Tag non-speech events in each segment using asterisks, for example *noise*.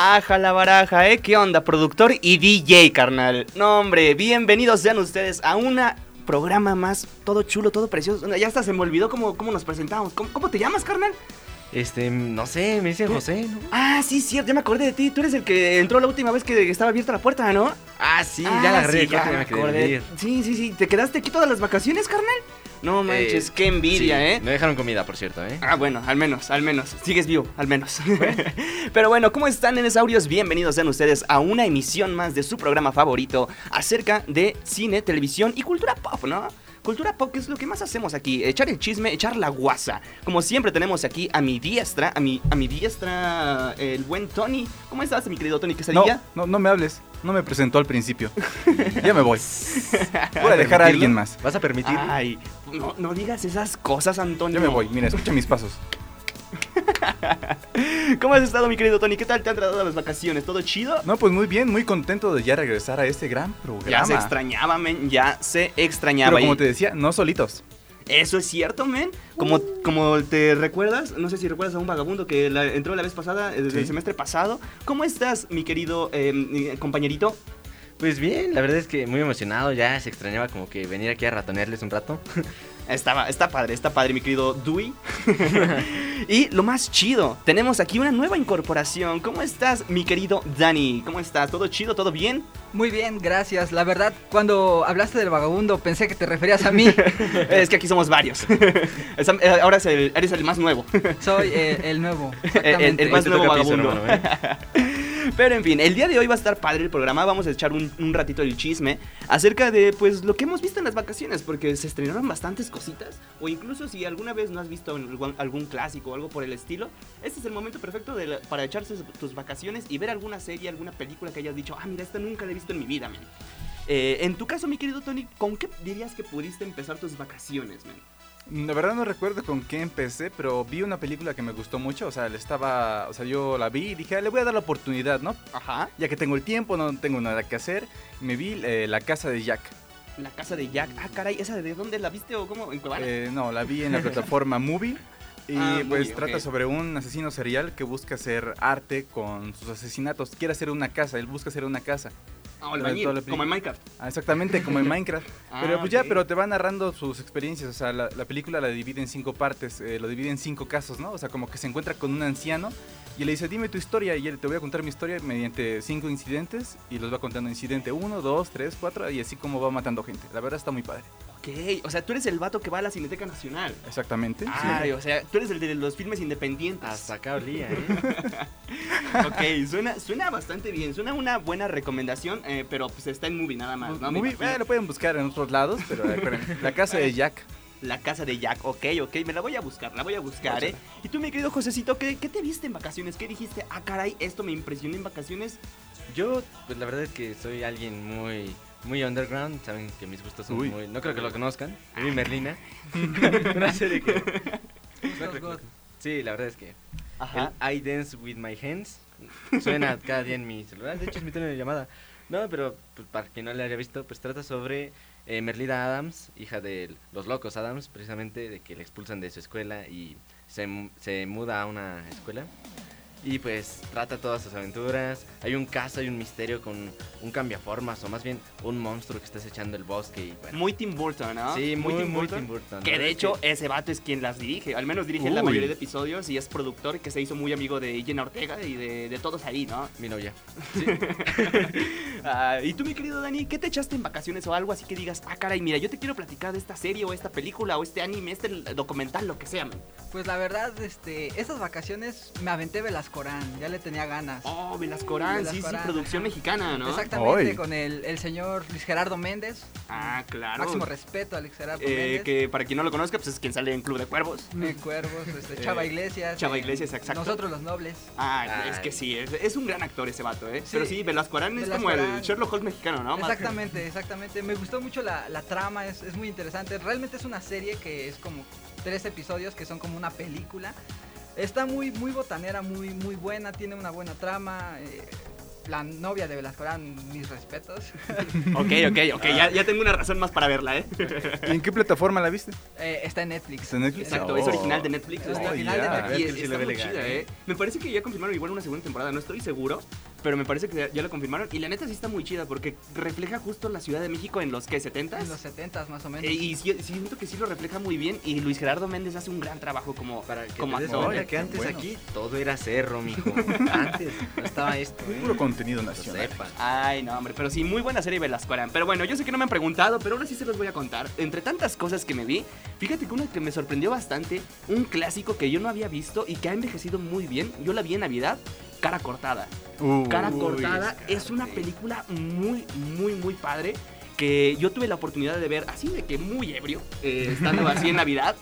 Aja la baraja, ¿eh? ¿Qué onda, productor y DJ, carnal? No, hombre, bienvenidos sean ustedes a una programa más, todo chulo, todo precioso. Ya hasta se me olvidó cómo, cómo nos presentamos. ¿Cómo, cómo te llamas, carnal? Este, no sé, me dicen José, ¿no? Ah, sí, cierto, ya me acordé de ti. Tú eres el que entró la última vez que estaba abierta la puerta, ¿no? Ah, sí, Ah, ya la agarré, sí, ya me acordé. Sí, sí, sí. ¿Te quedaste aquí todas las vacaciones, carnal? No manches, Eh, qué envidia, sí, ¿eh? Me dejaron comida, por cierto, ¿eh? Ah, bueno, al menos, al menos. Sigues vivo, al menos. *laughs* Pero bueno, ¿cómo están, Enesaurios? Bienvenidos sean ustedes a una emisión más de su programa favorito acerca de cine, televisión y cultura pop, ¿no? Cultura pop, que es lo que más hacemos aquí, echar el chisme, echar la guasa. Como siempre tenemos aquí a mi diestra, a mi, a mi diestra, el buen Tony. ¿Cómo estás, mi querido Tony No, Quesadilla? no, no me hables. No me presentó al principio. Ya me voy. Voy a dejar a alguien más. ¿Vas a permitir? Ay, no, no digas esas cosas, Antonio. Ya me voy. Mira, escucha mis pasos. *laughs* ¿Cómo has estado, mi querido Tony? ¿Qué tal te han tratado las vacaciones? ¿Todo chido? No, pues muy bien, muy contento de ya regresar a este gran Ya programa. se extrañaba, men, ya se extrañaba. Pero como Y te decía, no solitos. Eso es cierto, men. Como, como te recuerdas, no sé si recuerdas a un vagabundo que la- entró la vez pasada, eh, desde Sí. el semestre pasado. ¿Cómo estás, mi querido eh, compañerito? Pues bien, la verdad es que muy emocionado, ya se extrañaba como que venir aquí a ratonearles un rato. *laughs* Estaba, está padre, está padre, mi querido Dewey. *laughs* y lo más chido, tenemos aquí una nueva incorporación. ¿Cómo estás, mi querido Dani? ¿Cómo estás? ¿Todo chido? ¿Todo bien? Muy bien, gracias. La verdad, cuando hablaste del vagabundo pensé que te referías a mí. *laughs* es que aquí somos varios. *laughs* Eh, Ahora es el- eres el más nuevo. Soy eh, el nuevo. El- Exactamente. el más Hoy te nuevo piso, vagabundo. hermano, ¿eh? Pero en fin, el día de hoy va a estar padre el programa. Vamos a echar un, un ratito el chisme acerca de pues lo que hemos visto en las vacaciones, porque se estrenaron bastantes cositas. O incluso si alguna vez no has visto algún, algún clásico o algo por el estilo, este es el momento perfecto de la- para echarse tus vacaciones y ver alguna serie, alguna película que hayas dicho, ah, mira, esta nunca la he visto en mi vida, man. Eh, en tu caso, mi querido Tony, ¿con qué dirías que pudiste empezar tus vacaciones, man? La verdad no recuerdo con qué empecé, pero vi una película que me gustó mucho. O sea, le estaba. O sea, yo la vi y dije, "Ah, le voy a dar la oportunidad, ¿no? Ajá. Ya que tengo el tiempo, no tengo nada que hacer. Me vi eh, La Casa de Jack. La casa de Jack. Ah, caray, ¿esa de dónde la viste o cómo? ¿En Cuevana? Eh, no, la vi en la plataforma *laughs* Movie. Y Ah, pues Movie, trata sobre un asesino serial que busca hacer arte con sus asesinatos. Quiere hacer una casa, él busca hacer una casa. Ah, como en Minecraft. Ah, exactamente, como en *laughs* Minecraft. Ah, pero pues ya, pero te va narrando sus experiencias. O sea, la, la película la divide en cinco partes, eh, lo divide en cinco casos, ¿no? O sea, como que se encuentra con un anciano y le dice, dime tu historia. Y él te voy a contar mi historia mediante cinco incidentes. Y los va contando incidente uno, dos, tres, cuatro. Y así como va matando gente. La verdad está muy padre. Ok, o sea, tú eres el vato que va a la Cineteca Nacional. Exactamente. sí. Ay, o sea, tú eres el de los filmes independientes. Hasta acá olía, ¿eh? *laughs* ok, suena, suena bastante bien, suena una buena recomendación, eh, pero pues está en movie nada más, ¿no? Movie- eh, lo pueden buscar en otros lados, pero recuerden, la casa de Jack. La casa de Jack, ok, ok, me la voy a buscar, la voy a buscar, ¿eh? Y tú, mi querido Josecito, ¿qué, qué te viste en vacaciones? ¿Qué dijiste? Ah, caray, esto me impresionó en vacaciones. Yo, pues la verdad es que soy alguien muy, muy underground. Saben que mis gustos son Uy. muy. No creo que lo conozcan. Vi Merlina. *laughs* Una serie que. Sí, la verdad es que. Ajá. El I Dance with My Hands suena cada día en mi celular. De hecho, es mi tono de llamada. No, pero pues, para quien no le haya visto, pues trata sobre eh, Merlina Adams, hija de los locos Adams, precisamente, de que le expulsan de su escuela y se, mu- se muda a una escuela. Y pues trata todas sus aventuras. Hay un caso, hay un misterio con un cambiaformas, o más bien un monstruo que está echando el bosque. Y, bueno, Muy Tim Burton, ¿no? sí, muy, muy, Burton. Tim Burton. Que La de hecho ese vato es quien las dirige, al menos dirige la Uy. mayoría de episodios y es productor que se hizo muy amigo de Jenna Ortega y de, de todos ahí, ¿no? mi novia. *laughs* Ah, y tú, mi querido Dani, ¿qué te echaste en vacaciones o algo así que digas, ah, caray, mira, yo te quiero platicar de esta serie o esta película o este anime, este documental, lo que sea, man? Pues la verdad, este, estas vacaciones me aventé Velascorán, ya le tenía ganas. Oh, Velascorán, sí, sí, Velascorán, producción mexicana, ¿no? Exactamente, con el, el señor Luis Gerardo Méndez. Ah, claro. Máximo respeto a Luis Gerardo Eh, Méndez. que para quien no lo conozca, pues es quien sale en Club de Cuervos. Me Cuervos, este, *laughs* Chava Eh, Iglesias. Chava eh, Iglesias, exacto. Nosotros los nobles. Ah, Ay. es que sí, es, es un gran actor ese vato, ¿eh? Sí. Pero sí, Velascorán es como el. Sherlock Holmes mexicano, ¿no? Exactamente, exactamente. Me gustó mucho la, la trama, es, es muy interesante. Realmente es una serie que es como tres episodios que son como una película. Está muy, muy botanera, muy, muy buena, tiene una buena trama. eh, la novia de Velascorán, mis respetos. *laughs* Ok, ok, ok, ya, ya tengo una razón más para verla, ¿eh? ¿Y en qué plataforma la viste? Eh, está en Netflix. ¿Está en Netflix? Exacto, Oh. es original de Netflix. Es está- original de. Netflix. Y está muy chida, ¿eh? ¿eh? Me parece que ya confirmaron igual una segunda temporada, no estoy seguro, pero me parece que ya- lo confirmaron. Y la neta sí está muy chida porque refleja justo la Ciudad de México en los que 70s. En los 70 más o menos. Eh, y sí- siento que sí lo refleja muy bien y Luis Gerardo Méndez hace un gran trabajo como, Para que como actor. que antes bueno. aquí todo era cerro, mijo. *laughs* Antes no estaba esto, ¿eh? Puro contenido nacional. sepan. Ay, no, hombre, pero sí, muy buena serie Velascoarán. Pero bueno, yo sé que no me han preguntado, pero ahora sí se los voy a contar. Entre tantas cosas que me vi, fíjate que una que me sorprendió bastante, un clásico que yo no había visto y que ha envejecido muy bien, yo la vi en Navidad, Cara Cortada. Uh, Cara Uy, Cortada es es una película muy, muy, muy padre que yo tuve la oportunidad de ver así de que muy ebrio, eh, estando así en Navidad.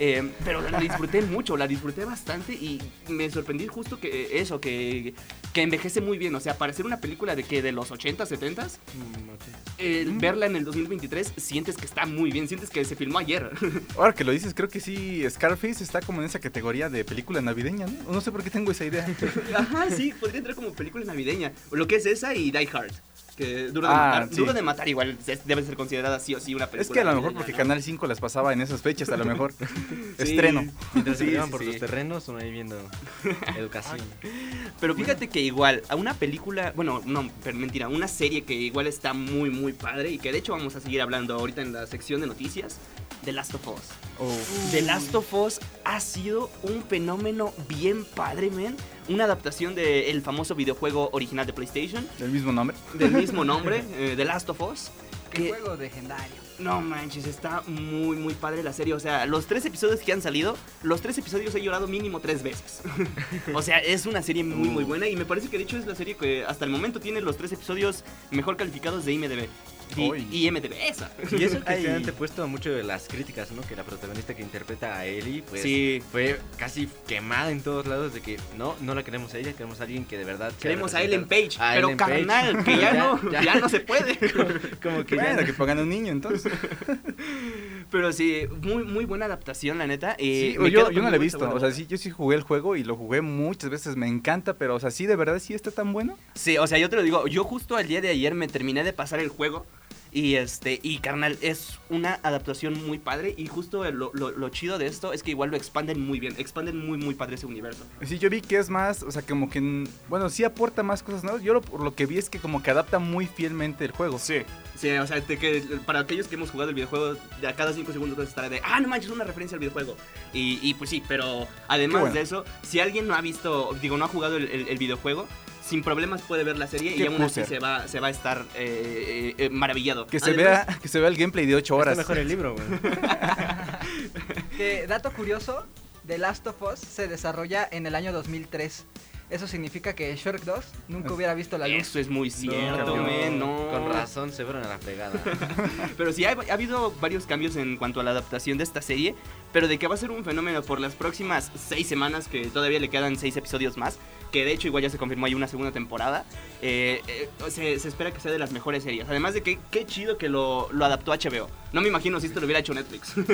Eh, pero la disfruté mucho, la disfruté bastante y me sorprendí justo que eh, eso, que, que envejece muy bien. O sea, para ser una película de que de los 80, 70, Mm, el verla en el 2023 sientes que está muy bien, sientes que se filmó ayer. *laughs* Ahora que lo dices, creo que sí, Scarface está como en esa categoría de película navideña, ¿no? No sé por qué tengo esa idea. *laughs* Ajá, sí, podría entrar como película navideña. Lo que es esa y Die Hard. Que Duro de, Ah, matar, sí. Duro de matar igual es- debe ser considerada sí o sí una película. Es que a lo mejor porque ¿no? Canal 5 las pasaba en esas fechas, a lo mejor. *laughs* Estreno. Mientras se sí, por sí. los terrenos, uno ahí viendo *laughs* educación. Pero fíjate que igual, a una película, bueno, no, pero mentira, una serie que igual está muy, muy padre y que de hecho vamos a seguir hablando ahorita en la sección de noticias, The Last of Us. Oh. The Last of Us ha sido un fenómeno bien padre, man. Una adaptación del famoso videojuego original de PlayStation, Del mismo nombre. del *laughs* mismo nombre, eh, The Last of Us. Qué Que, juego legendario. no manches, está muy, muy padre la serie. O sea, los tres episodios que han salido, los tres episodios he llorado mínimo tres veces. *laughs* o sea, es una serie muy, muy buena y me parece que de hecho es la serie que hasta el momento tiene los tres episodios mejor calificados de IMDB. Y. IMDB, esa. Y eso que Ay. te han puesto mucho de las críticas, ¿no? Que la protagonista que interpreta a Ellie, pues Sí. fue casi quemada en todos lados de que no, no la queremos a ella, queremos a alguien que de verdad. Queremos a Ellen Page, A pero Ellen Page. carnal, que ya, *laughs* Ya, no, ya. ya. no se puede. *laughs* Como que ya Bueno, no- que pongan un niño entonces. *laughs* pero sí, muy, muy buena adaptación, la neta. eh, Sí, yo, no lo he visto. O sea, sí, yo sí jugué el juego y lo jugué muchas veces, me encanta, pero, o sea, sí, de verdad, sí está tan bueno. Sí, o sea, yo te lo digo, yo justo el día de ayer me terminé de pasar el juego y este, y carnal, es una adaptación muy padre y justo lo, lo- lo chido de esto es que igual lo expanden muy bien, expanden muy muy padre ese universo. Sí, yo vi que es más, o sea, como que, bueno, sí aporta más cosas nuevas. Yo lo, por lo que vi es que como que adapta muy fielmente el juego. Sí. Sí, o sea, te- que para aquellos que hemos jugado el videojuego, de a cada 5 segundos estará de, ah, no manches, una referencia al videojuego. Y, y pues sí, pero además bueno. de eso, si alguien no ha visto, digo, no ha jugado el, el- el videojuego, sin problemas puede ver la serie y aún así puser. se va, se va a estar eh, eh, eh, maravillado. Que se, Además- vea, que se vea el gameplay de 8 horas. Está mejor el libro, güey. *laughs* Dato curioso, The Last of Us se desarrolla en el año 2003. Eso significa que Shrek 2 nunca hubiera visto la luz. Eso es muy cierto, No. men, no. Con razón se fueron a la fregada. *laughs* Pero sí, ha, ha habido varios cambios en cuanto a la adaptación de esta serie, pero de que va a ser un fenómeno por las próximas seis semanas, que todavía le quedan seis episodios más, que de hecho igual ya se confirmó hay una segunda temporada, eh, eh, se, se espera que sea de las mejores series. Además de que qué chido que lo, lo adaptó HBO. No me imagino si esto lo hubiera hecho Netflix. *laughs*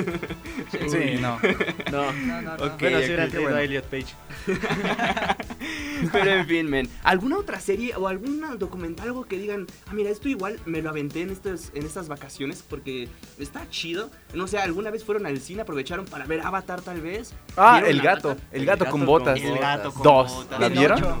Sí, no. *laughs* No. No, no, no. Ok, bueno, si bueno. a Elliot Page. *laughs* Pero en fin, men. ¿Alguna otra serie o algún documental, algo que digan, ah, mira, esto igual me lo aventé en, estos, en estas vacaciones porque está chido? No sé, ¿alguna vez fueron al cine, aprovecharon para ver Avatar tal vez? Ah, ¿Vieron el gato. El gato con botas. El gato con Dos. botas. ¿La vieron? Pinocho.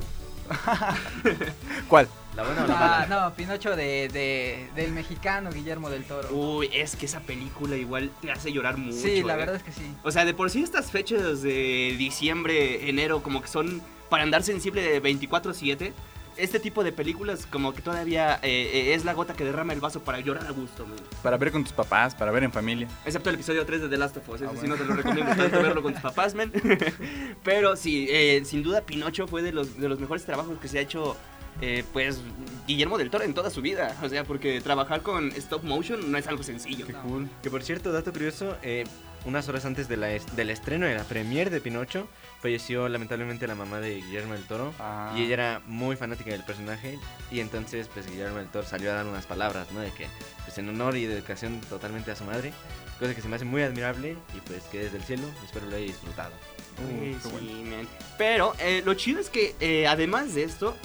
*laughs* ¿Cuál? La buena o la Ah, mala. no, Pinocho de, de- del mexicano Guillermo del Toro. Uy, es que esa película igual te hace llorar mucho. sí, la eh. verdad es que sí. O sea, de por sí estas fechas de diciembre, enero, como que son para andar sensible de 24-7. Este tipo de películas como que todavía eh, eh, es la gota que derrama el vaso para llorar a gusto, man. Para ver con tus papás, para ver en familia. Excepto el episodio 3 de The Last of Us, ese Ah, no te lo recomiendo tanto *laughs* verlo con tus papás, man. *laughs* Pero sí, eh, sin duda Pinocho fue de los, de los mejores trabajos que se ha hecho, eh, pues, Guillermo del Toro en toda su vida. O sea, porque trabajar con stop motion no es algo sencillo. Qué cool. Que por cierto, dato curioso, eh, unas horas antes de la es- del estreno de la premiere de Pinocho, falleció lamentablemente la mamá de Guillermo del Toro. Ah. Y ella era muy fanática del personaje y entonces pues Guillermo del Toro salió a dar unas palabras, ¿no? De que pues en honor y dedicación totalmente a su madre, cosa que se me hace muy admirable y pues que desde el cielo espero lo haya disfrutado. Uh, Sí, qué bueno. sí, man. Pero eh, lo chido es que eh, además de esto,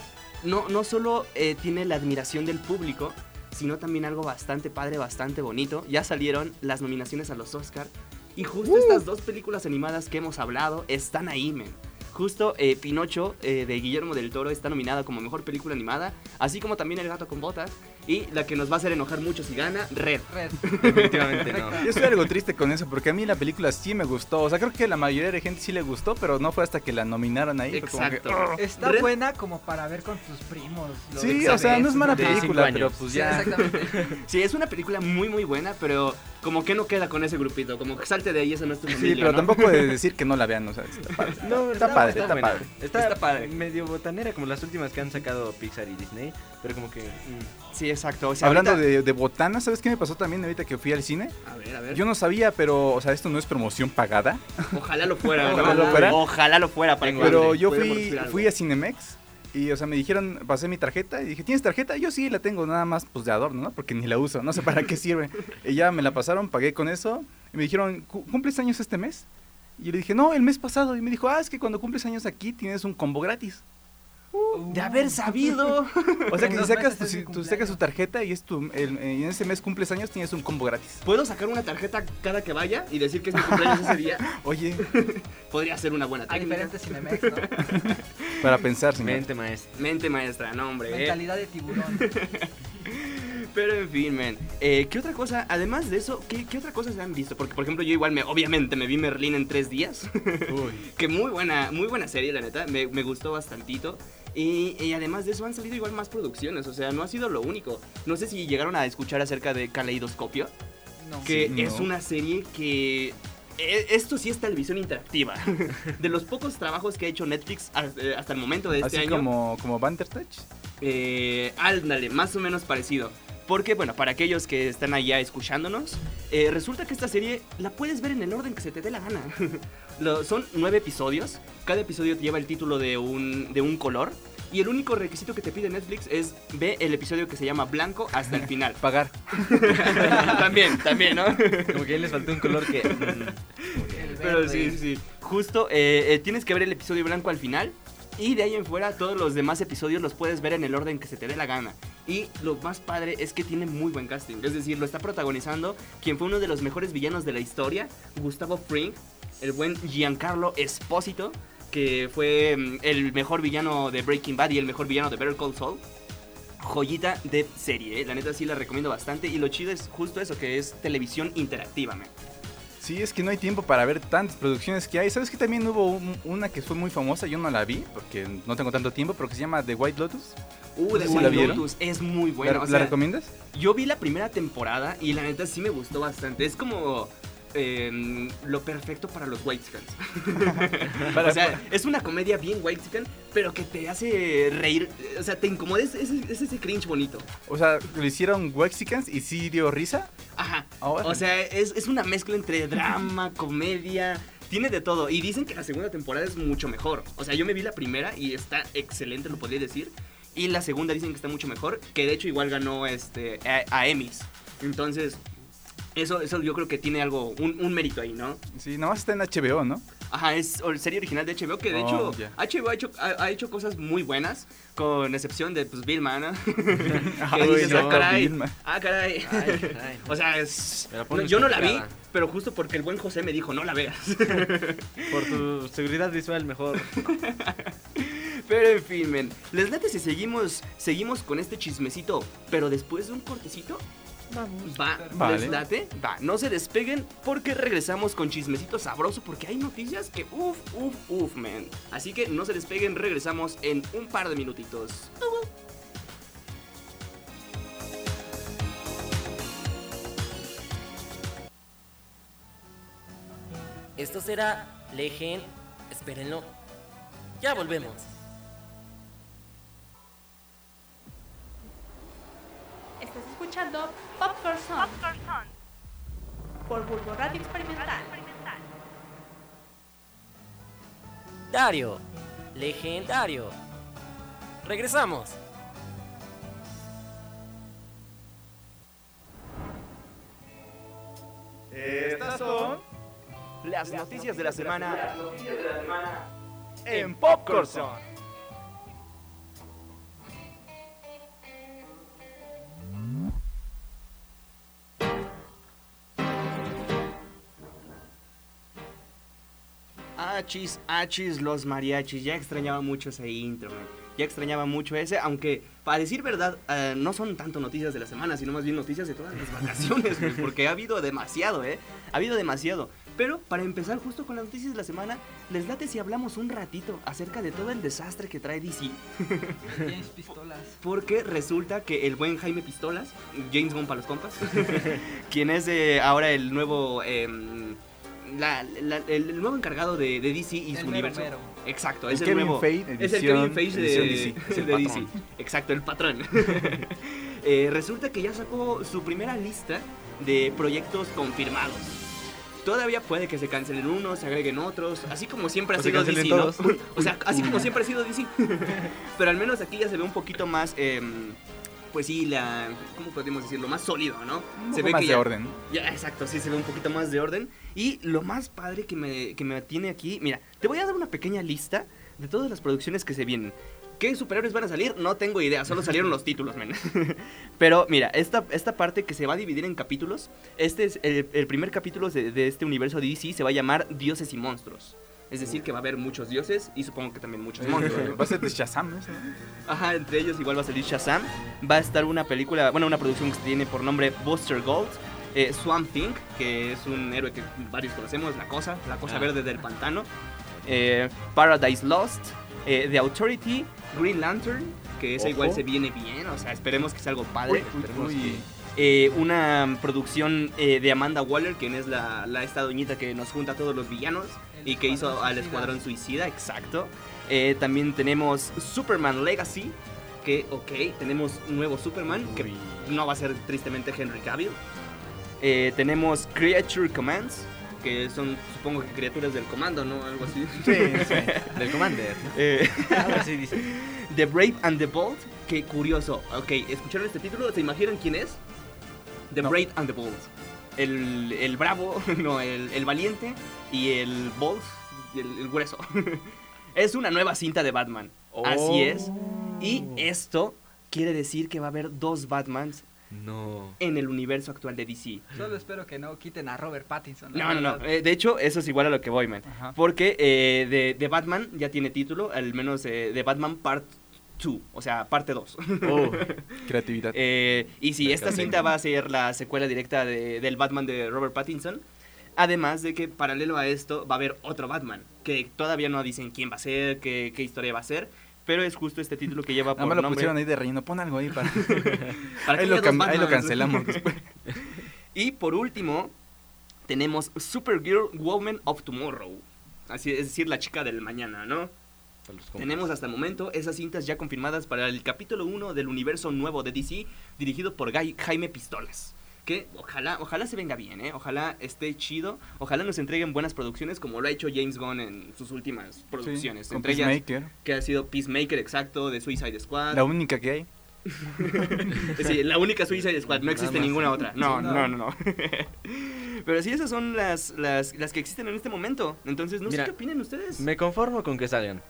no, no solo eh, tiene la admiración del público, sino también algo bastante padre, bastante bonito. Ya salieron las nominaciones a los Oscar y justo estas dos películas animadas que hemos hablado están ahí, men. Justo eh, Pinocho eh, de Guillermo del Toro está nominada como mejor película animada, así como también El gato con botas y la que nos va a hacer enojar mucho si gana, Red. Red. *laughs* Definitivamente no. Yo estoy algo triste con eso porque a mí la película sí me gustó. O sea, creo que la mayoría de gente sí le gustó, pero no fue hasta que la nominaron ahí. fue como que, Exacto. Está Red- buena como para ver con tus primos. Sí, o sea, no es mala película, pero pues Sí, ya. exactamente. *laughs* Sí, es una película muy muy buena, pero como que no queda con ese grupito, como que salte de ahí, esa no es tu familia. Sí, pero ¿no? tampoco de *laughs* decir que no la vean, o sea, está padre. *laughs* No, Está padre, está padre. Está, Está padre. medio botanera como las últimas que han sacado Pixar y Disney, pero como que... mm, Sí, exacto. O sea, Hablando ahorita- de, de botana, ¿sabes qué me pasó también ahorita que fui al cine? A ver, a ver. Yo no sabía, pero, o sea, esto no es promoción pagada. Ojalá lo fuera, *laughs* ¿no? Ojalá lo fuera. Ojalá lo fuera para Pero yo fui, fui a Cinemex y, o sea, me dijeron, pasé mi tarjeta y dije, ¿tienes tarjeta? Yo sí la tengo, nada más, pues de adorno, ¿no? Porque ni la uso, no sé para qué sirve. *laughs* Y ya me la pasaron, pagué con eso y me dijeron, "¿Cu- ¿cumples años este mes? Y yo le dije, no, el mes pasado. Y me dijo, ah, es que cuando cumples años aquí tienes un combo gratis. De haber sabido. O sea que si sacas, tu, si tú sacas tu tarjeta y es tu, el- eh, en ese mes cumples años, tienes un combo gratis. ¿Puedo sacar una tarjeta cada que vaya y decir que es mi cumpleaños ese día? *laughs* Oye, *laughs* Podría ser una buena Hay técnica. diferentes Cinemex, ¿no? *laughs* para pensar, señor. Mente maestra. Mente maestra, no, hombre. eh. Mentalidad de tiburón. Pero en fin, men. Eh, ¿Qué otra cosa? Además de eso, ¿qué, qué otra cosa se han visto? Porque, por ejemplo, yo igual, me, obviamente, me vi Merlín en tres días. que muy buena, muy buena serie, la neta. Me, me gustó bastantito. Y, y además de eso han salido igual más producciones. O sea, no ha sido lo único. No sé si llegaron a escuchar acerca de Caleidoscopio. No. Que Sí, es una serie que... eh, Esto sí es televisión interactiva. *laughs* de los pocos trabajos que ha hecho Netflix a- eh, hasta el momento de este Así año. como, como Bandersnatch. Eh, ándale, más o menos parecido. Porque, bueno, para aquellos que están allá escuchándonos, eh, resulta que esta serie la puedes ver en el orden que se te dé la gana. *laughs* Lo- son nueve episodios. Cada episodio lleva el título de un, de un color. Y el único requisito que te pide Netflix es ve el episodio que se llama blanco hasta el final. *laughs* Pagar. *laughs* también, también, ¿no? Como que les faltó un color que... mm, Pero verde. sí, sí. Justo eh, eh, tienes que ver el episodio blanco al final. Y de ahí en fuera, todos los demás episodios los puedes ver en el orden que se te dé la gana. Y lo más padre es que tiene muy buen casting. Es decir, lo está protagonizando quien fue uno de los mejores villanos de la historia, Gustavo Fring, el buen Giancarlo Espósito, que fue mm, el mejor villano de Breaking Bad y el mejor villano de Better Call Saul. Joyita de serie, ¿eh? la neta sí la recomiendo bastante. Y lo chido es justo eso, que es televisión interactiva. Sí, es que no hay tiempo para ver tantas producciones que hay. ¿Sabes que también hubo un- una que fue muy famosa? Yo no la vi porque no tengo tanto tiempo, pero que se llama The White Lotus. Uh, ¿Sí White? Lotus es muy buena. ¿La, o la sea, recomiendas? yo vi la primera temporada y la neta sí me gustó bastante. Es como eh, lo perfecto para los Whitescans. *laughs* o sea, *laughs* es una comedia bien Whitescan, pero que te hace reír. O sea, te incomoda. Es, es- es ese cringe bonito. O sea, lo hicieron Wexicans y sí dio risa. Ajá. Ahora. O sea, es, es una mezcla entre drama, *laughs* comedia. Tiene de todo. Y dicen que la segunda temporada es mucho mejor. O sea, yo me vi la primera y está excelente, lo podría decir. Y la segunda dicen que está mucho mejor. Que de hecho igual ganó este, a, a Emmys. Entonces, eso, eso yo creo que tiene algo, un, un mérito ahí, ¿no? Sí, nomás está en HBO, ¿no? Ajá, es serie original de HBO, que de Oh, hecho. HBO ha hecho, ha, ha hecho cosas muy buenas, con excepción de pues Vilma, ¿no? *laughs* *laughs* que Ay, dices, no, ah, caray, Vilma. ah, caray. Ay, ay. *laughs* O sea, es- no, yo no la vi, pero justo porque el buen José me dijo, no la veas. Por tu seguridad visual mejor. pero en fin, men. Les late si seguimos, seguimos con este chismecito, pero después de un cortecito. Vamos. Va, Vale. ¿les late? Va, no se despeguen porque regresamos con chismecito sabroso porque hay noticias que uff, uff, uff, man. Así que no se despeguen, regresamos en un par de minutitos. Esto será Legend. Espérenlo. Ya volvemos. Estás escuchando Popcorn Song por Bulbo Radio Experimental. Dario. Legendario. Regresamos. Estas son Las noticias de la semana en Popcorn. Achis, achis, los mariachis. Ya extrañaba mucho ese intro, man. Ya extrañaba mucho ese, aunque para decir verdad, eh, no son tanto noticias de la semana, sino más bien noticias de todas las *laughs* vacaciones, porque ha habido demasiado, ¿eh? Ha habido demasiado. Pero para empezar justo con las noticias de la semana, les late si hablamos un ratito acerca de todo el desastre que trae DC. James *laughs* Pistolas. Porque resulta que el buen Jaime Pistolas, James Gunn para los compas, *laughs* quien es eh, ahora el nuevo em, la- la- el nuevo encargado de, de DC y El su mero universo. mero. Exacto, El es el Kevin nuevo. Feige, es el edición- Kevin Feige de, edición DC, es el de DC. Exacto, el patrón. *laughs* Eh, resulta que ya sacó su primera lista de proyectos confirmados. Todavía puede que se cancelen unos, se agreguen otros, así como siempre ha O sido DC, ¿no? *laughs* O sea, así como *laughs* siempre ha sido DC. Pero al menos aquí ya se ve un poquito más, em, pues sí, la, ¿cómo podemos decirlo? Más sólido, ¿no? Un se poco más que de ya- orden. ya, exacto, sí, se ve un poquito más de orden. Y lo más padre que me, que me tiene aquí, mira, te voy a dar una pequeña lista de todas las producciones que se vienen. ¿Qué superhéroes van a salir? No tengo idea, solo salieron los títulos, men. *laughs* Pero mira, esta, esta parte que se va a dividir en capítulos, este es el, el primer capítulo de, de este universo de DC, se va a llamar Dioses y Monstruos. Es decir, que va a haber muchos dioses y supongo que también muchos monstruos. ¿no? Va a ser de Shazam, ¿eso? Ajá, entre ellos igual va a salir Shazam. Va a estar una película, bueno, una producción que tiene por nombre Buster Gold. eh, Swamp Thing, que es un héroe que varios conocemos, la cosa, la cosa Ah. verde del pantano. eh, Paradise Lost, eh, The Authority, Green Lantern, que esa Ojo. igual se viene bien, o sea, esperemos que sea algo padre. Uy, uy. Eh, una producción eh, de Amanda Waller, quien es la, la esta doñita que nos junta a todos los villanos El y que hizo al. Escuadrón Suicida, exacto. Eh, también tenemos Superman Legacy, que, ok, tenemos un nuevo Superman, que no va a ser tristemente Henry Cavill. Tenemos Creature Commands, que son, supongo que criaturas del comando, ¿no? Algo así. Sí, sí. Del Commander. *laughs* *laughs* Algo así dice. The Brave and the Bold, que curioso. Ok, ¿escucharon este título? ¿Se imaginan quién es? The No. Brave and the Bold. El, el bravo, *laughs* no, el, el valiente y el bold, el, el grueso. *laughs* es una nueva cinta de Batman. Así es. Y esto quiere decir que va a haber dos Batmans No. en el universo actual de DC. Solo espero que no quiten a Robert Pattinson. No, no, no. eh, de hecho, eso es igual a lo que voy, man. Ajá. Porque eh, de, de Batman ya tiene título, al menos eh, de Batman Part 2, o sea, parte 2. Oh, *laughs* creatividad. Eh, y si esta También. cinta va a ser la secuela directa de- del Batman de Robert Pattinson, además de que paralelo a esto va a haber otro Batman, que todavía no dicen quién va a ser, qué, qué historia va a ser, pero es justo este título que lleva por más lo nombre... pusieron ahí de relleno. Pon algo ahí para. *laughs* *laughs* ahí, lo ahí lo cancelamos después. Y por último, tenemos Supergirl Woman of Tomorrow. Así es decir, la chica del mañana, ¿no? Tenemos hasta el momento esas cintas ya confirmadas para el capítulo 1 del universo nuevo de DC, dirigido por Guy- Jaime Pistolas. Que ojalá, ojalá se venga bien, ¿eh? Ojalá esté chido. Ojalá nos entreguen buenas producciones como lo ha hecho James Gunn en sus últimas producciones. Sí, con entre ellas Peacemaker. que ha sido Peacemaker, exacto, de Suicide Squad. La única que hay. *laughs* Sí, la única Suicide Squad, no existe ninguna otra. No, no, no. no, *laughs* no. Pero sí, esas son las, las, las que existen en este momento. Entonces, no Mira, sé qué opinan ustedes. Me conformo con que salgan.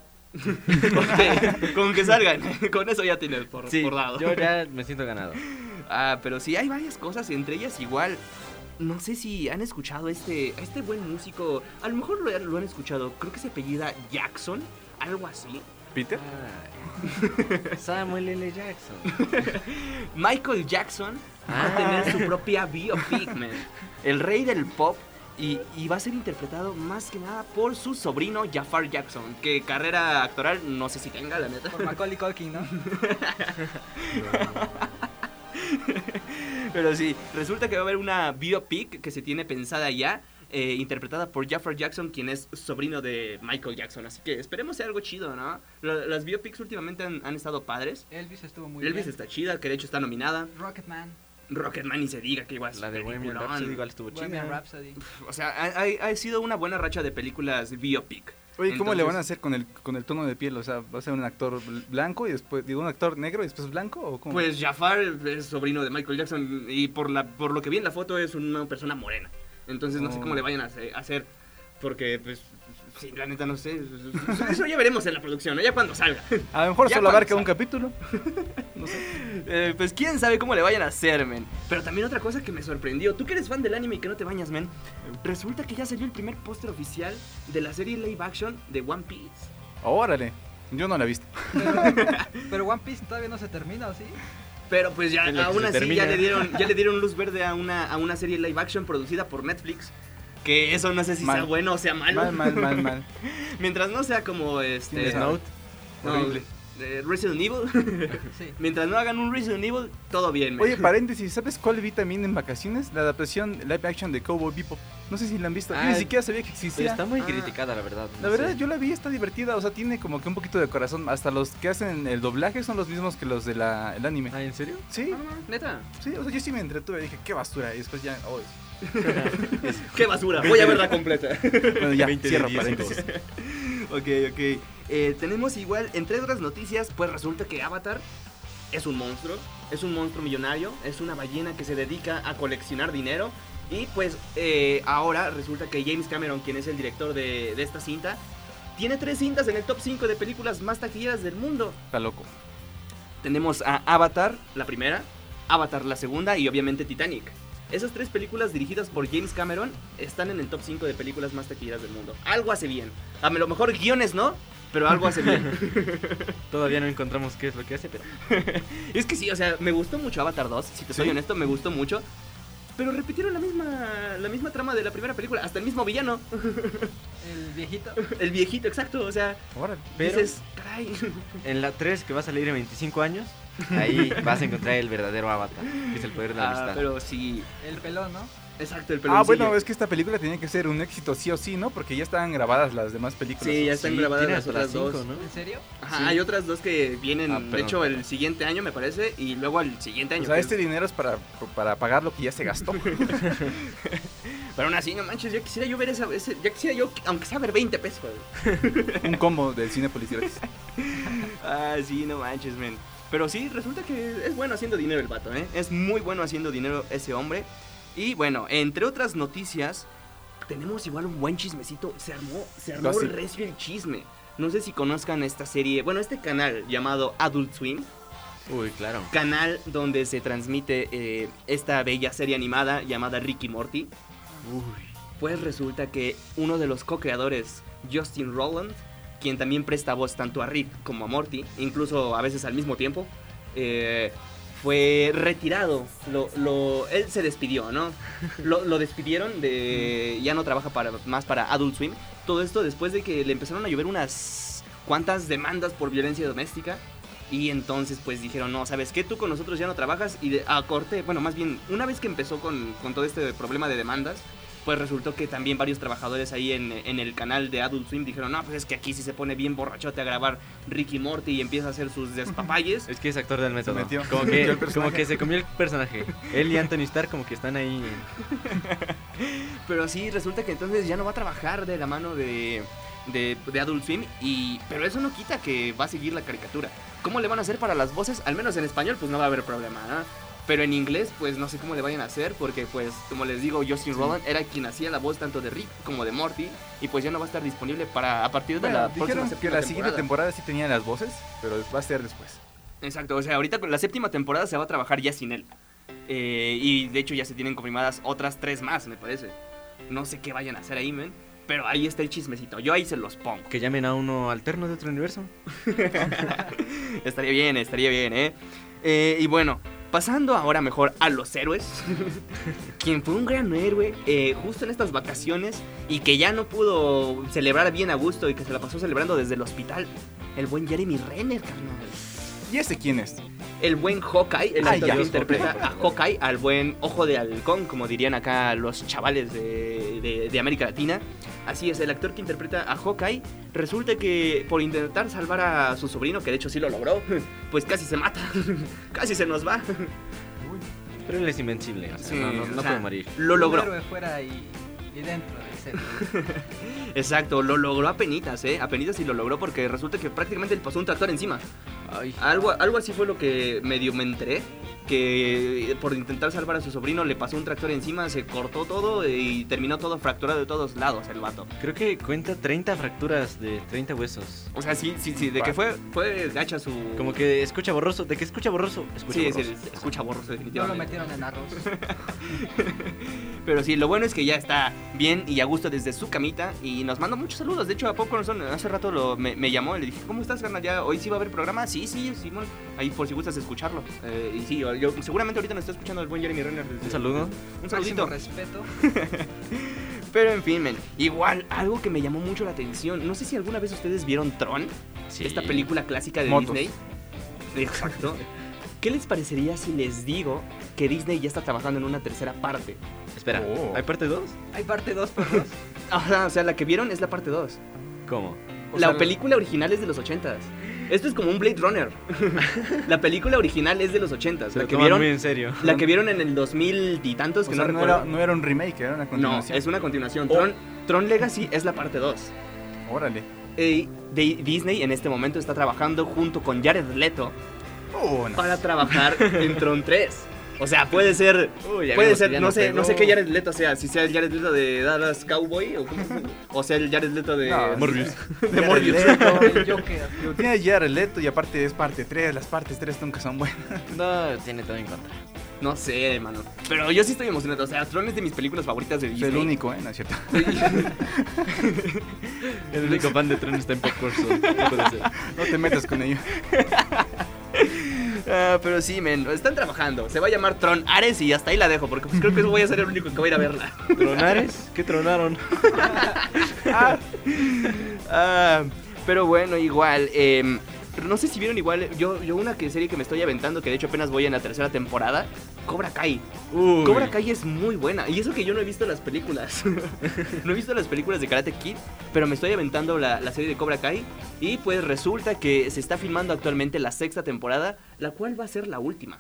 Con que salgan. con eso ya tienes por, Sí, por dado. yo ya me siento ganado. Ah, pero sí, hay varias cosas, entre ellas igual. No sé si han escuchado a este, este buen músico. A lo mejor lo, lo han escuchado. Creo que se apellida Jackson. Algo así. Peter. Ay. *laughs* Samuel L. Jackson. *laughs* Michael Jackson va a tener su propia biopic, man. El rey del pop. Y, y va a ser interpretado más que nada por su sobrino Jafar Jackson, que carrera actoral no sé si tenga, la neta. Por Macaulay Culkin, ¿no? *laughs* Pero sí, resulta que va a haber una biopic que se tiene pensada ya, eh, interpretada por Jafar Jackson, quien es sobrino de Michael Jackson. Así que esperemos sea algo chido, ¿no? La- las biopics últimamente han, han estado padres. Elvis estuvo muy Elvis bien. está chida, que de hecho está nominada. Rocketman, Rocketman ni se diga que igual La de Bohemian. Rhapsody igual estuvo chida. O sea, ha, ha- ha sido una buena racha de películas biopic. Oye, ¿cómo le van a Entonces- hacer con el, con el tono de piel? O sea, ¿va a ser un actor bl- blanco y después, digo, un actor negro y después blanco? ¿O cómo? Pues Jafar es sobrino de Michael Jackson y por, la, por lo que vi en la foto es una persona morena. Entonces no sé Oh. cómo le vayan a hacer- porque pues sí, la neta no sé. *laughs* Eso ya veremos en la producción, ¿no? ya cuando salga. a lo mejor ya solo abarca un capítulo. *laughs* No sé. Eh, pues quién sabe cómo le vayan a hacer, men. Pero también otra cosa que me sorprendió, tú que eres fan del anime y que no te bañas, men, resulta que ya salió el primer póster oficial de la serie live action de One Piece. Órale. Yo no la he visto. Pero, *laughs* pero One Piece todavía no se termina, ¿o sí? Pero pues ya aún así ya le dieron ya le dieron luz verde a una a una serie live action producida por Netflix. Que eso no sé si Mal. sea bueno o sea malo. Mal, mal, mal, mal. *laughs* Mientras no sea como este Death Note. no, Horrible. Eh, Resident Evil. *laughs* *laughs* Sí. Mientras no hagan un Resident Evil, todo bien. Oye, paréntesis, ¿sabes cuál vi también en vacaciones? La adaptación live action de Cowboy Bebop. No sé si la han visto. Yo Ah, ni siquiera sabía que existía. está muy Ah. criticada, la verdad. La verdad, sé. yo la vi, está divertida. O sea, tiene como que un poquito de corazón. Hasta los que hacen el doblaje son los mismos que los del el anime. Ah, ¿en serio? Sí, Ah, no, neta. sí, o sea, yo sí me entretuve. Dije, qué basura. Y después ya, oh, *laughs* Qué basura. Voy a verla completa. bueno, ya, 20 de cierro 10 en paréntesis. ok, ok. Eh, tenemos igual, entre otras noticias, pues resulta que Avatar es un monstruo, es un monstruo millonario, es una ballena que se dedica a coleccionar dinero. Y pues eh, ahora resulta que James Cameron, quien es el director de, de esta cinta, tiene tres cintas en el top 5 de películas más taquilleras del mundo. Está loco. Tenemos a Avatar, la primera, Avatar, la segunda y obviamente Titanic. Esas tres películas dirigidas por James Cameron están en el top 5 de películas más taquilleras del mundo. Algo hace bien. A lo mejor guiones no, pero algo hace bien. *laughs* Todavía no encontramos qué es lo que hace, pero. *laughs* es que sí, o sea, me gustó mucho Avatar 2, si te soy ¿Sí? honesto, me gustó mucho. Pero repitieron la misma, la misma trama de la primera película, hasta el mismo villano, El viejito. el viejito, exacto, o sea. Pero- dices, caray. En la 3, que va a salir en 25 años, ahí vas a encontrar el verdadero avatar, que es el poder de la Ah, amistad. pero sí, El pelón, ¿no? Exacto, el Ah, peloncillo. bueno, es que esta película tenía que ser un éxito sí o sí, ¿no? Porque ya estaban grabadas las demás películas. Sí, ya están Sí, grabadas las otras dos. cinco, ¿no? ¿En serio? Ajá, Sí. hay otras dos que vienen, Ah, de perdón, hecho, perdón. el siguiente año, me parece, y luego al siguiente año. O sea, este es- dinero es para, para pagar lo que ya se gastó. *laughs* Pero aún así, no manches, ya quisiera yo ver esa, ese- ya quisiera yo, aunque sea ver 20 pesos. *laughs* un combo del cine gratis. ah, sí, no manches, men. Pero sí, resulta que es bueno haciendo dinero el vato, ¿eh? Es muy bueno haciendo dinero ese hombre. Y bueno, entre otras noticias, tenemos igual un buen chismecito. Se armó, se armó Gossip. recio el chisme. No sé si conozcan esta serie, bueno, este canal llamado Adult Swim. Uy, claro. canal donde se transmite eh, esta bella serie animada llamada Ricky Morty. Uy. Pues resulta que uno de los co-creadores, Justin Rowland, quien también presta voz tanto a Rick como a Morty, incluso a veces al mismo tiempo, eh, fue retirado. Lo, lo- él se despidió, ¿no? *laughs* Lo, lo despidieron de... Ya no trabaja para, más para Adult Swim. Todo esto después de que le empezaron a llover unas cuantas demandas por violencia doméstica. Y entonces pues dijeron, no, ¿sabes qué? Tú con nosotros ya no trabajas y de, a corte, bueno, más bien, una vez que empezó con, con todo este problema de demandas, pues resultó que también varios trabajadores ahí en, en el canal de Adult Swim dijeron, no, pues es que aquí sí se pone bien borrachote a grabar Ricky Morty y empieza a hacer sus despapalles. *laughs* Es que es actor del método. metió. Como, que, como que se comió el personaje. Él y Anthony Starr como que están ahí. *laughs* Pero sí, resulta que entonces ya no va a trabajar de la mano de, de, de Adult Swim, y, pero eso no quita que va a seguir la caricatura. ¿Cómo le van a hacer para las voces? Al menos en español pues no va a haber problema, ¿no? Pero en inglés pues no sé cómo le vayan a hacer porque pues como les digo Justin Roland era quien hacía la voz tanto de Rick como de Morty y pues ya no va a estar disponible para a partir de la Bueno, próxima dijeron que séptima la siguiente temporada sí tenía las voces, pero va a ser después. Exacto, o sea, ahorita con la séptima temporada se va a trabajar ya sin él. Eh, y de hecho ya se tienen confirmadas otras tres más, me parece. No sé qué vayan a hacer ahí, men. Pero ahí está el chismecito. Yo ahí se los pongo. Que llamen a uno alterno de otro universo. *laughs* estaría bien, estaría bien, ¿eh? Eh, Y bueno, Pasando ahora mejor a los héroes, *laughs* quien fue un gran héroe eh, justo en estas vacaciones y que ya no pudo celebrar bien a gusto y que se la pasó celebrando desde el hospital, el buen Jeremy Renner, carnal. ¿Y ese quién es? El buen Hawkeye, el Ah, actor ya. que interpreta a Hawkeye, al buen ojo de halcón, como dirían acá los chavales de, de- de América Latina. Así es, el actor que interpreta a Hawkeye resulta que por intentar salvar a su sobrino, que de hecho sí lo logró, *laughs* pues casi se mata, *laughs* casi se nos va. Pero él es invencible, o sea, Sí, no, no, o no sea, puede morir. Lo Un logró. héroe fuera y, y dentro del set. *laughs* Exacto, lo logró a penitas, ¿eh? A penitas y lo logró porque resulta que prácticamente le pasó un tractor encima. Ay, Algo, algo así fue lo que medio me enteré. Que por intentar salvar a su sobrino le pasó un tractor encima, se cortó todo y terminó todo fracturado de todos lados el vato. creo que cuenta 30 fracturas de 30 huesos. O sea, sí, sí, sí, de que fue, fue gacha su... Como que escucha borroso, de que escucha borroso, escucha Sí, borroso. sí, escucha borroso No lo definitivamente. metieron en arroz. *laughs* Pero sí, lo bueno es que ya está bien y a gusto desde su camita y nos manda muchos saludos. De hecho, a poco hace rato lo, me, me llamó y le dije, ¿cómo estás, carnal? ¿Ya hoy sí va a haber programa? Sí, sí, Simón. Ahí por si gustas escucharlo. Eh, y sí, yo, yo- seguramente ahorita nos está escuchando el buen Jeremy Renner. Un saludo. Un Máximo saludito. respeto. *laughs* Pero en fin, men, igual, algo que me llamó mucho la atención. No sé si alguna vez ustedes vieron Tron, Sí. esta película clásica de Motos. Disney. Exacto. ¿Qué les parecería si les digo que Disney ya está trabajando en una tercera parte? Espera, Oh. ¿hay parte 2? Hay parte 2 por 2. *laughs* Ajá, o sea, la que vieron es la parte 2. ¿Cómo? O la sea, película original es de los 80s. Esto es como un Blade Runner. *laughs* la película original es de los 80s. Se La lo que vieron, muy en serio. la que vieron en el 2000 y tantos O que sea, no no, recuerdo. era, no era un remake, era una no, continuación. es una continuación. Oh. Tron, Tron Legacy es la parte 2. Órale. Eh, Disney en este momento está trabajando junto con Jared Leto Para trabajar en Tron 3. O sea, puede ser, Uy, ya puede vimos ser, ya no no sé, no sé qué Jared Leto sea, si sea el Jared Leto de Dallas Cowboy o, cómo- o sea el Jared Leto de No, Morbius. *laughs* de Jared Morbius. Leto. *laughs* El Joker. Digo, Tiene Jared Leto y aparte es parte 3. Las partes 3 nunca son buenas. No, tiene todo en contra. No sé, hermano. Pero yo sí estoy emocionado. O sea, Tron es de mis películas favoritas de Es Disney. el único, ¿eh? No es cierto. *laughs* El único fan de Tron está en ser. No te metas con ello. Ah, pero sí, men, están trabajando. Se va a llamar Tron Ares y hasta ahí la dejo, porque pues creo que voy a ser el único que va a ir a verla. ¿Tronares? ¿Qué tronaron? *laughs* Ah, pero bueno, igual. em, no sé si vieron igual. Yo, yo una que serie que me estoy aventando, que de hecho apenas voy en la tercera temporada, Cobra Kai. Uy. Cobra Kai es muy buena. Y eso que yo no he visto las películas. *laughs* no he visto las películas de Karate Kid, pero me estoy aventando la, la serie de Cobra Kai. Y pues resulta que se está filmando actualmente la sexta temporada, la cual va a ser la última.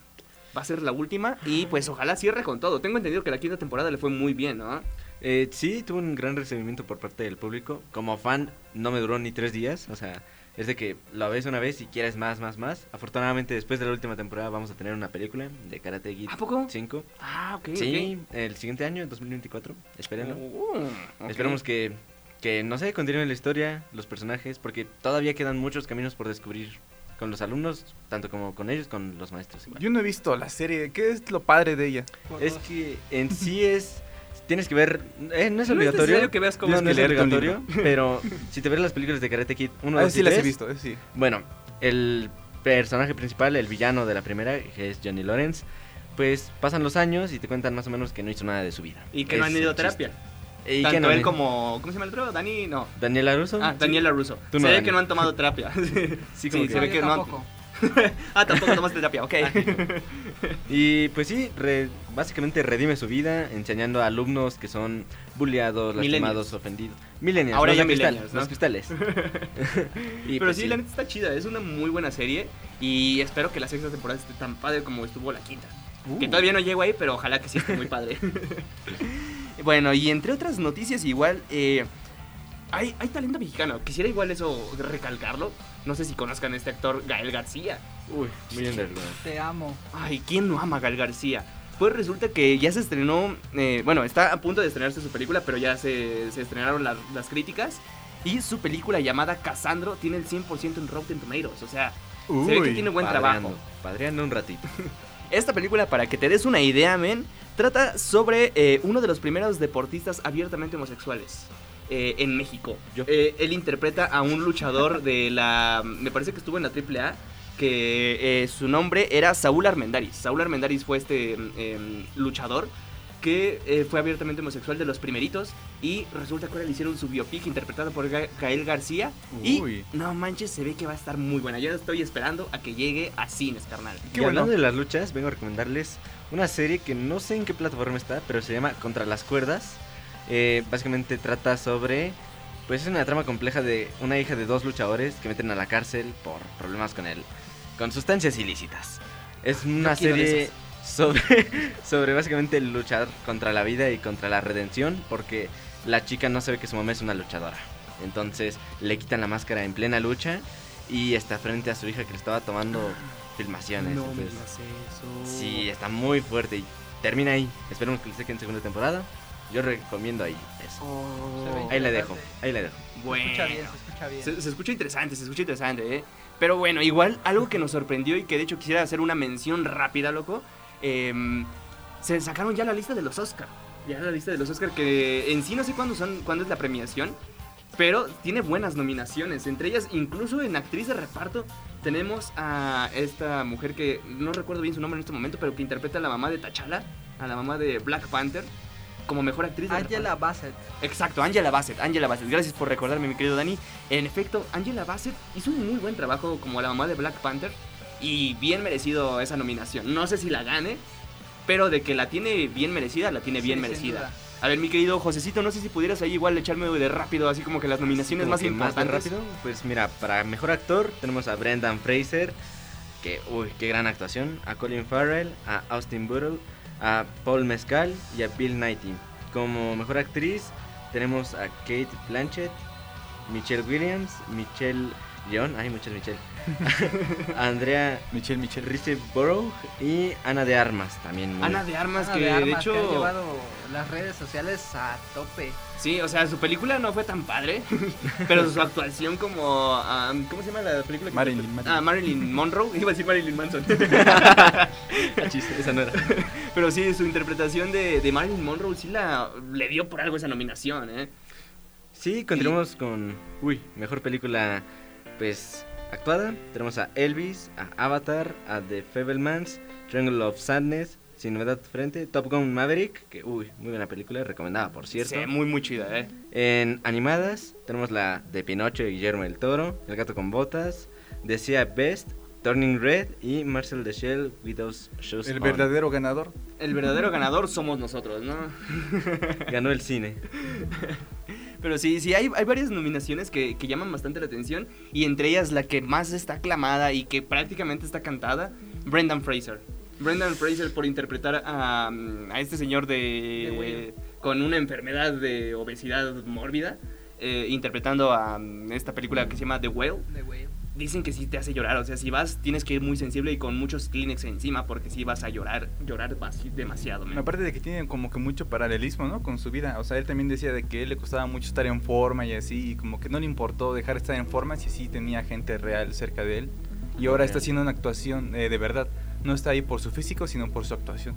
Va a ser la última y pues ojalá cierre con todo. Tengo entendido que la quinta temporada le fue muy bien, ¿no? Eh, sí, tuvo un gran recibimiento por parte del público. Como fan, no me duró ni tres días. O sea, es de que lo ves una vez y quieres más, más, más. Afortunadamente, después de la última temporada, vamos a tener una película de Karate Kid ¿A poco? 5. Ah, ok. Sí, el siguiente año, 2024. ok. Espérenlo. Ok. Esperemos que, que, no sé, continúen la historia, los personajes, porque todavía quedan muchos caminos por descubrir con los alumnos, tanto como con ellos, con los maestros. igual. Yo no he visto la serie. ¿Qué es lo padre de ella? Es que en sí es. Tienes que ver. eh, no es No es obligatorio. necesario que veas cómo no, es no que es obligatorio. *laughs* Pero si te ves las películas de Karate Kid 1, Ah, 2 sí y las he 3, visto, eh, sí. Bueno, el personaje principal, el villano de la primera, que es Johnny Lawrence, pues pasan los años y te cuentan más o menos que no hizo nada de su vida. Y que no Es han ido a terapia. Y que Tanto no él como. ¿Cómo se llama el otro? Dani, no. Daniela Russo. Ah, Daniela Russo. Tú se no, ve Dani. que no han tomado terapia. *laughs* Sí, como sí, que- se ve que no han-. *laughs* ah, tampoco tomaste terapia, ok. Y pues sí, re- básicamente redime su vida enseñando a alumnos que son bulleados, lastimados, ofendidos. Millennials, Ahora ya los cristales. *laughs* *laughs* Y, Pero pues, sí, la neta está chida. Es una muy buena serie. Y espero que la sexta temporada esté tan padre como estuvo la quinta. Que todavía no llego ahí, pero ojalá que sí esté muy padre. bueno, y entre otras noticias, igual. eh, hay, hay talento mexicano. Quisiera igual eso recalcarlo. No sé si conozcan a este actor Gael García. Uy, muy underground. Te amo. Ay, ¿quién no ama a Gal García? Pues resulta que ya se estrenó, eh, bueno, está a punto de estrenarse su película, pero ya se, se estrenaron las- las críticas. Y su película llamada Casandro tiene el 100% en Rotten Tomatoes. O sea, se ve que tiene buen Padreando, trabajo. Padreando un ratito. *laughs* Esta película, para que te des una idea, men, trata sobre eh, uno de los primeros deportistas abiertamente homosexuales eh, en México. Yo. Eh, él interpreta a un luchador de la. Me parece que estuvo en la AAA. que eh, su nombre era Saúl Armendáriz. Saúl Armendáriz fue este em, em, luchador que eh, fue abiertamente homosexual de los primeritos y resulta que ahora le hicieron su biopic interpretado por Ga- Gael García Uy. y no manches se ve que va a estar muy buena. Yo estoy esperando a que llegue a cines, carnal. Qué y bueno. hablando de las luchas, vengo a recomendarles una serie que no sé en qué plataforma está, pero se llama Contra las Cuerdas. Eh, básicamente trata sobre, pues es una trama compleja de una hija de dos luchadores que meten a la cárcel por problemas con él, con sustancias ilícitas. Es una quiero de serie sobre, *laughs* sobre básicamente luchar contra la vida y contra la redención, porque la chica no sabe que su mamá es una luchadora. Entonces le quitan la máscara en plena lucha y está frente a su hija que le estaba tomando *gasps* filmaciones. No Entonces, eso. Sí, está muy fuerte y termina ahí. Esperemos que le saquen segunda temporada. Yo recomiendo ahí eso. Oh. Se Ahí le dejo, ahí le dejo. Se Bueno. escucha bien, se escucha bien. Se, se escucha interesante, se escucha interesante, ¿eh? Pero bueno, igual algo que nos sorprendió y que de hecho quisiera hacer una mención rápida, loco. em, se sacaron ya la lista de los Oscar. Ya la lista de los Oscar que en sí no sé cuándo son, cuándo es la premiación. Pero tiene buenas nominaciones. Entre ellas, incluso en actriz de reparto, tenemos a esta mujer que no recuerdo bien su nombre en este momento, pero que interpreta a la mamá de T'Challa, a la mamá de Black Panther, como mejor actriz de reparto. Angela Bassett. Exacto, Angela Bassett, Angela Bassett. Gracias por recordarme, mi querido Dani. En efecto, Angela Bassett hizo un muy buen trabajo como la mamá de Black Panther y bien merecido esa nominación. No sé si la gane, pero de que la tiene bien merecida, la tiene bien Sí, merecida. duda. A ver, mi querido Josecito, no sé si pudieras ahí igual echarme de rápido, así como que las nominaciones Como más que de importantes. rápido. Pues mira, para mejor actor tenemos a Brendan Fraser, que uy, qué gran actuación, a Colin Farrell, a Austin Butler, a Paul Mescal y a Bill Nighy. Como mejor actriz tenemos a Kate Blanchett, Michelle Williams, Michelle León, hay muchas Michelle, *laughs* *laughs* Andrea Michelle, Michelle. Riseborough y Ana de Armas también. muy- Ana de Armas, Ana que de de, Armas, que ha hecho. llevado las redes sociales a tope. Sí, o sea, su película no fue tan padre, *laughs* pero su actuación como... ¿Cómo se llama la película? que Marilyn, interpreta? Marilyn. Ah, Marilyn Monroe. Iba a decir Marilyn Manson. Ah, chis, esa no era. Pero sí, su interpretación de, de Marilyn Monroe sí la, le dio por algo esa nominación, ¿eh? Sí, continuamos con. Uy, mejor película, pues, actuada. Tenemos a Elvis, a Avatar, a The Fablemans, Triangle of Sadness, Sin Novedad Frente, Top Gun Maverick, que, uy, muy buena película, recomendada, por cierto. Sí, muy, muy chida, ¿eh? En animadas, tenemos la de Pinocho y Guillermo del Toro, El Gato con Botas, Decía Best, Turning Red y Marcel the Shell, Widow's Shoes El On. verdadero ganador. El verdadero ganador somos nosotros, ¿no? *laughs* Ganó el cine. Pero sí, sí, hay, hay varias nominaciones que, que llaman bastante la atención. Y entre ellas la que más está aclamada y que prácticamente está cantada, Brendan Fraser. Brendan Fraser por interpretar a, a este señor De de, con una enfermedad de obesidad mórbida, eh, interpretando a mm, esta película que se llama The Whale. De güey. Dicen que sí te hace llorar, o sea, si vas tienes que ir muy sensible y con muchos Kleenex encima porque si vas a llorar, llorar vas demasiado. man. Aparte de que tiene como que mucho paralelismo, ¿no? Con su vida. O sea, él también decía de que él le costaba mucho estar en forma y así. Y como que no le importó dejar de estar en forma si sí tenía gente real cerca de él. Y ahora está haciendo una actuación eh, de verdad. No está ahí por su físico, sino por su actuación.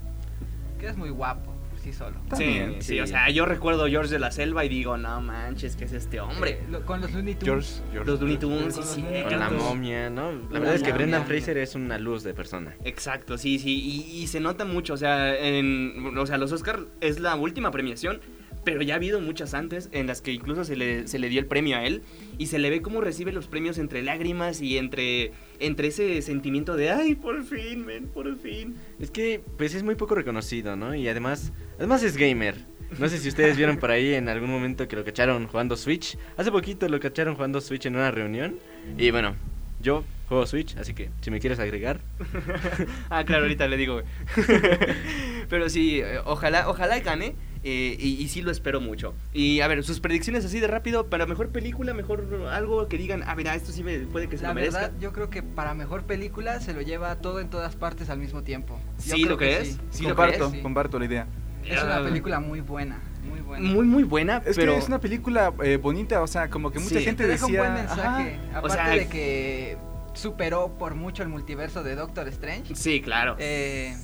Que es muy guapo, sí solo. Sí, También, sí, sí. o sea, yo recuerdo George de la Selva y digo, no manches, ¿qué es este hombre? Eh, lo- con los Looney Tunes. George, George. Los Looney Tunes, sí, Con sí. La momia, ¿no? La La verdad es que. Brendan Fraser es una luz de persona. Exacto, sí, sí, y, y se nota mucho, o sea, en, o sea, los Oscar es la última premiación, pero ya ha habido muchas antes en las que incluso se le, se le dio el premio a él y se le ve cómo recibe los premios entre lágrimas y entre, entre ese sentimiento de, ay, por fin, men, por fin. Es que, pues es muy poco reconocido, ¿no? Y además, además es gamer. No sé si ustedes vieron por ahí en algún momento que lo cacharon jugando Switch. Hace poquito lo cacharon jugando Switch en una reunión. Y bueno, yo juego Switch, así que si me quieres agregar. *laughs* Ah, claro, ahorita le digo. *laughs* Pero sí, eh, ojalá, ojalá gane. Eh, y, y sí lo espero mucho. Y a ver, sus predicciones así de rápido, para mejor película, mejor algo que digan, a ver, ah, esto sí me, puede que se La lo merezca. verdad, yo creo que para mejor película se lo lleva todo en todas partes al mismo tiempo. Yo ¿Sí creo lo que crees? sí. ¿Sí lo comparto, crees? Sí. comparto la idea. Es una Ah, película muy buena, muy buena. Muy, muy buena, Es pero... que es una película eh, bonita, o sea, como que mucha Sí. gente Te deja decía... un buen mensaje. Ajá. Aparte sea- de que superó por mucho el multiverso de Doctor Strange. Sí, claro. Eh,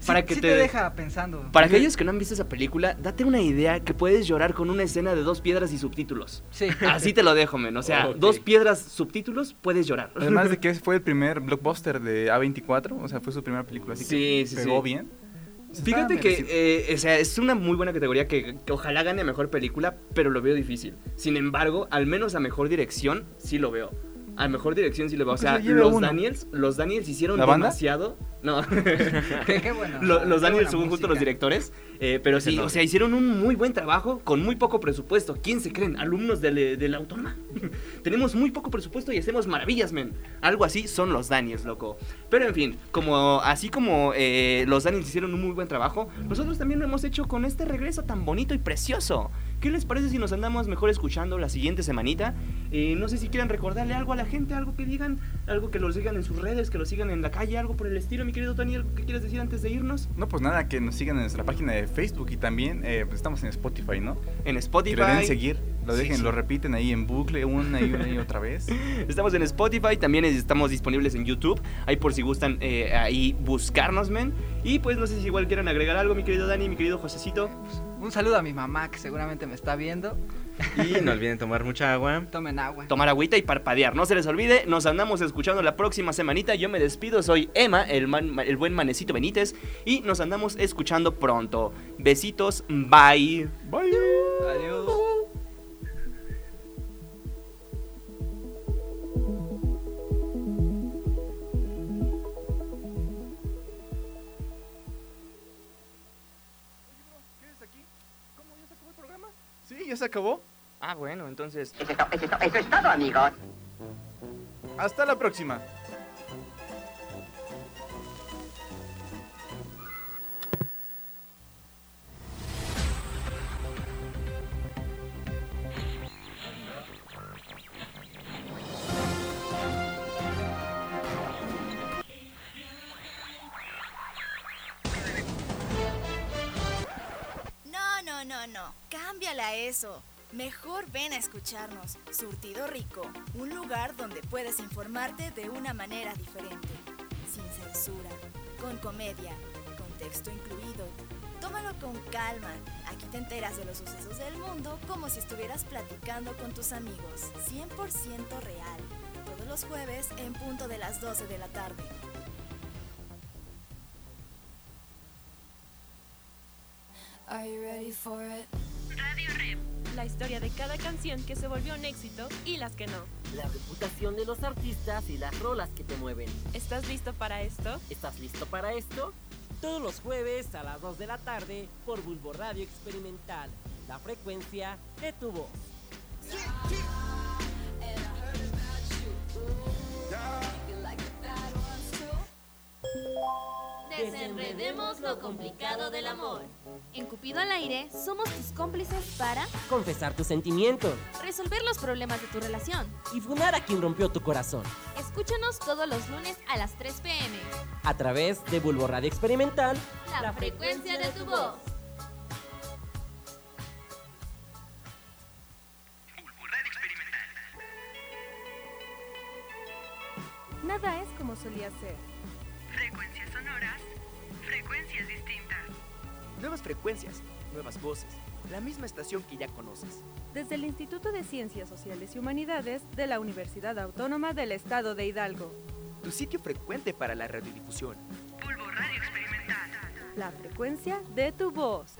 Sí, para que sí te, te deja pensando. Para aquellos que no han visto esa película, date una idea que puedes llorar con una escena de dos piedras y subtítulos. Sí. *laughs* Así te lo dejo, men. O sea, dos piedras, subtítulos, puedes llorar. Además de *laughs* que fue el primer blockbuster de A24, o sea, fue su primera película, así Sí, que sí, pegó sí. bien. Fíjate que, eh, o sea, es una muy buena categoría que, que ojalá gane a mejor película, pero lo veo difícil. Sin embargo, al menos a mejor dirección, sí lo veo. A mejor dirección sí lo veo. O sea, los uno. Daniels, los Daniels hicieron demasiado. No. *laughs* qué, bueno. Lo- los Qué Daniels son justo los directores, eh, pero sí, o sea, hicieron un muy buen trabajo con muy poco presupuesto. ¿Quién se creen? Alumnos del, de la autónoma. *laughs* Tenemos muy poco presupuesto y hacemos maravillas, men. Algo así son los Daniels, loco. Pero en fin, como así como eh, los Daniels hicieron un muy buen trabajo, nosotros también lo hemos hecho con este regreso tan bonito y precioso. ¿Qué les parece si nos andamos mejor escuchando la siguiente semanita? Eh, no sé si quieran recordarle algo a la gente, algo que digan, algo que los sigan en sus redes, que los sigan en la calle, algo por el estilo, mi querido Tony, ¿algo que quieres decir antes de irnos? No, pues nada, que nos sigan en nuestra página de Facebook y también eh, pues estamos en Spotify, ¿no? En Que Spotify. le den seguir, lo Sí, dejen, sí. lo repiten ahí en bucle una y una y otra vez. *laughs* Estamos en Spotify, también estamos disponibles en YouTube. Ahí por si gustan eh, ahí buscarnos, men. Y pues no sé si igual quieran agregar algo, mi querido Dani, mi querido Josecito. Un saludo a mi mamá que seguramente me está viendo. Y no *laughs* olviden tomar mucha agua. Tomen agua. Tomar agüita y parpadear. No se les olvide, nos andamos escuchando la próxima semanita. Yo me despido, soy Emma, el, man- el buen manecito Benítez. Y nos andamos escuchando pronto. Besitos, bye. Bye. Adiós. Se acabó. Ah, bueno, entonces... Eso es, to- eso es eso es todo, amigos. Hasta la próxima. Escucharnos. Surtido Rico, un lugar donde puedes informarte de una manera diferente. Sin censura, con comedia, con texto incluido. Tómalo con calma. Aquí te enteras de los sucesos del mundo como si estuvieras platicando con tus amigos. 100% real. Todos los jueves en punto de las 12 de la tarde. Cada canción que se volvió un éxito y las que no. La reputación de los artistas y las rolas que te mueven. ¿Estás listo para esto? ¿Estás listo para esto? Todos los jueves a las 2 de la tarde por Bulbo Radio Experimental. La frecuencia de tu voz. Desenredemos lo complicado del amor. En Cupido al aire somos tus cómplices para Confesar tus sentimientos resolver los problemas de tu relación. y funar a quien rompió tu corazón. Escúchanos todos los lunes a las 3 pm. A través de Bulbo Radio Experimental. La, frecuencia de tu voz. Nada es como solía ser. Frecuencias distintas. Nuevas frecuencias, nuevas voces, la misma estación que ya conoces. Desde el Instituto de Ciencias Sociales y Humanidades de la Universidad Autónoma del Estado de Hidalgo. Tu sitio frecuente para la radiodifusión. Bulbo Radio Experimental. La frecuencia de tu voz.